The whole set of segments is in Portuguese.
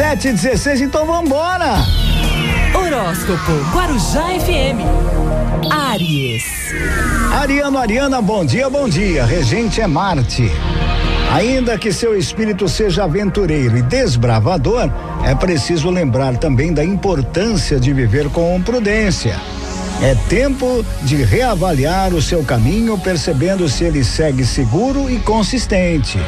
Sete e dezesseis, então vambora! Horóscopo Guarujá FM. Aries. Ariano, Ariana, bom dia, bom dia. Regente é Marte. Ainda que seu espírito seja aventureiro e desbravador, é preciso lembrar também da importância de viver com prudência. É tempo de reavaliar o seu caminho, percebendo se ele segue seguro e consistente.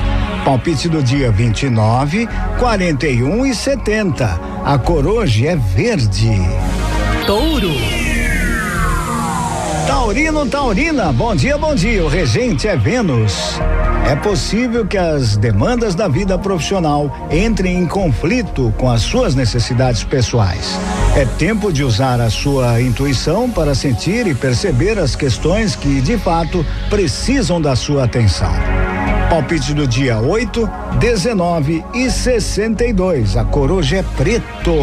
Palpite do dia 29, 41 e 70. A cor hoje é verde. Touro. Taurino, Taurina, bom dia, bom dia. O regente é Vênus. É possível que as demandas da vida profissional entrem em conflito com as suas necessidades pessoais. É tempo de usar a sua intuição para sentir e perceber as questões que, de fato, precisam da sua atenção. Palpite do dia 8, 19 e 62. A coroja é preto.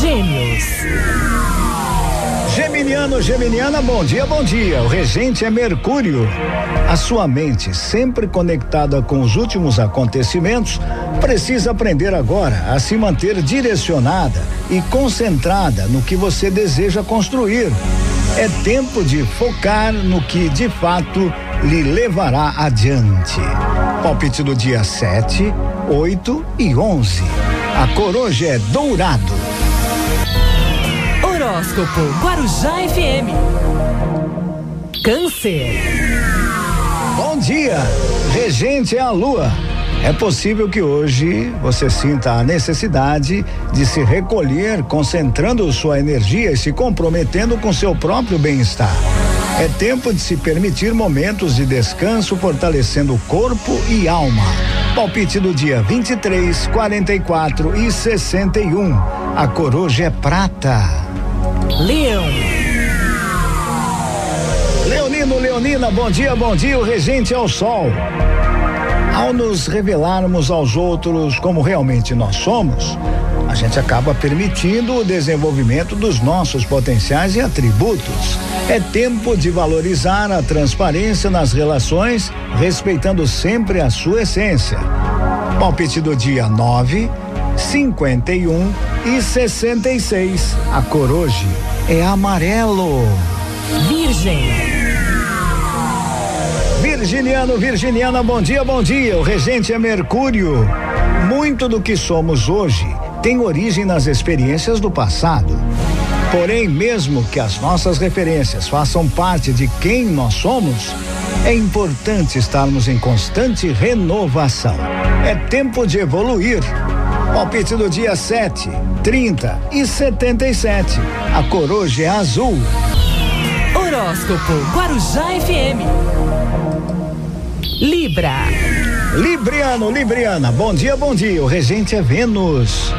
Gêmeos. Geminiano, Geminiana, bom dia, bom dia. O regente é Mercúrio. A sua mente, sempre conectada com os últimos acontecimentos, precisa aprender agora a se manter direcionada e concentrada no que você deseja construir. É tempo de focar no que de fato lhe levará adiante. Palpite do dia 7, 8 e 11. A coroja é dourado. Horóscopo Guarujá FM. Câncer. Bom dia, regente é a lua. É possível que hoje você sinta a necessidade de se recolher, concentrando sua energia e se comprometendo com seu próprio bem-estar. É tempo de se permitir momentos de descanso, fortalecendo corpo e alma. Palpite do dia 23, 44 e 61. A coroja é prata. Leão. Leonino, Leonina, bom dia, bom dia. O regente é o sol. Ao nos revelarmos aos outros como realmente nós somos, a gente acaba permitindo o desenvolvimento dos nossos potenciais e atributos. É tempo de valorizar a transparência nas relações, respeitando sempre a sua essência. Palpite do dia 9, 51 e 66. A cor hoje é amarelo. Virgem. Virginiano, Virginiana, bom dia, bom dia. O regente é Mercúrio. Muito do que somos hoje tem origem nas experiências do passado. Porém, mesmo que as nossas referências façam parte de quem nós somos, é importante estarmos em constante renovação. É tempo de evoluir. Palpite do dia 7, 30 e 77. A cor hoje é azul. Horóscopo Guarujá FM. Libra. Libriano, Libriana, bom dia, bom dia. O regente é Vênus.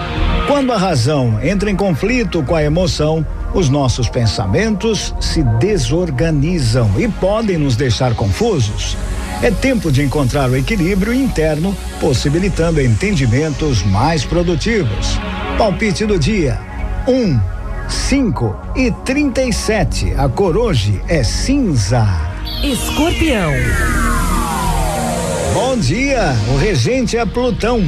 Quando a razão entra em conflito com a emoção, os nossos pensamentos se desorganizam e podem nos deixar confusos. É tempo de encontrar o equilíbrio interno, possibilitando entendimentos mais produtivos. Palpite do dia: 1, um, 5 e 37. A cor hoje é cinza. Escorpião. Bom dia, o regente é Plutão.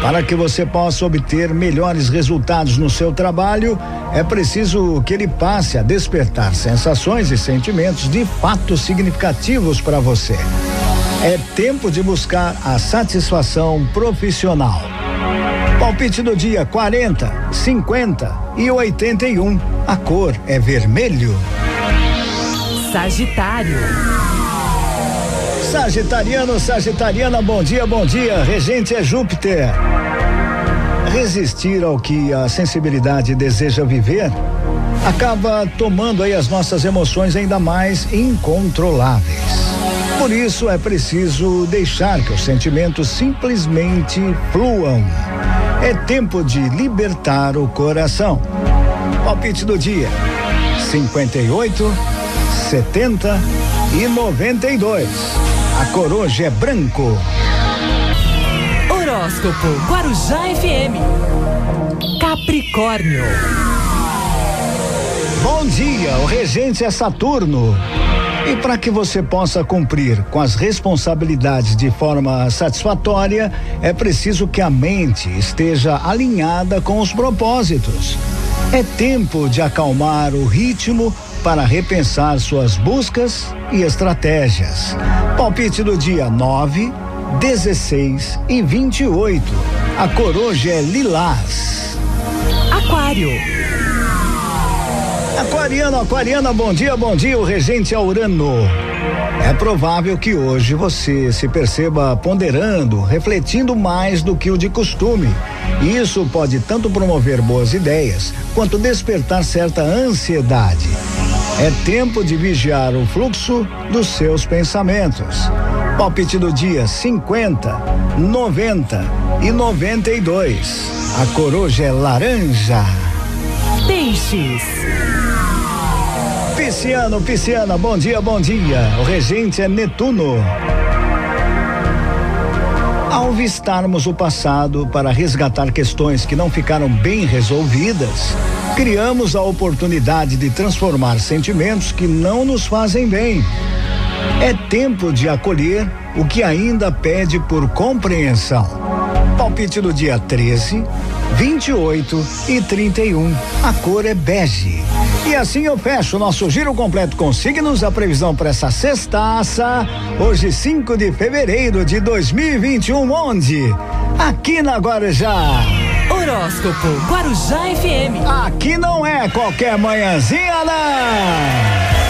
Para que você possa obter melhores resultados no seu trabalho, é preciso que ele passe a despertar sensações e sentimentos de fato significativos para você. É tempo de buscar a satisfação profissional. Palpite do dia 40, 50 e 81. A cor é vermelho. Sagitário. Sagitariano, Sagitariana, bom dia, bom dia. Regente é Júpiter. Resistir ao que a sensibilidade deseja viver acaba tomando aí as nossas emoções ainda mais incontroláveis. Por isso é preciso deixar que os sentimentos simplesmente fluam. É tempo de libertar o coração. Palpite do dia: 58, 70 e 92. A coroja é branco. Horóscopo Guarujá FM. Capricórnio. Bom dia, o regente é Saturno. E para que você possa cumprir com as responsabilidades de forma satisfatória, é preciso que a mente esteja alinhada com os propósitos. É tempo de acalmar o ritmo para repensar suas buscas e estratégias. Palpite do dia 9, 16 e 28. A cor hoje é lilás. Aquário. Aquariano, aquariana, bom dia, bom dia, o regente é Urano. É provável que hoje você se perceba ponderando, refletindo mais do que o de costume. Isso pode tanto promover boas ideias, quanto despertar certa ansiedade. É tempo de vigiar o fluxo dos seus pensamentos. Palpite do dia 50, 90 e 92. A coroja é laranja. Peixes. Pisciano, Pisciana, bom dia, bom dia. O regente é Netuno. Ao vistarmos o passado para resgatar questões que não ficaram bem resolvidas, criamos a oportunidade de transformar sentimentos que não nos fazem bem. É tempo de acolher o que ainda pede por compreensão. Palpite do dia 13, 28 e 31. A cor é bege. E assim eu fecho o nosso giro completo com signos. A previsão para essa sextaça, hoje 5 de fevereiro de 2021, onde? Aqui na Guarujá. Horóscopo Guarujá FM. Aqui não é qualquer manhãzinha, não.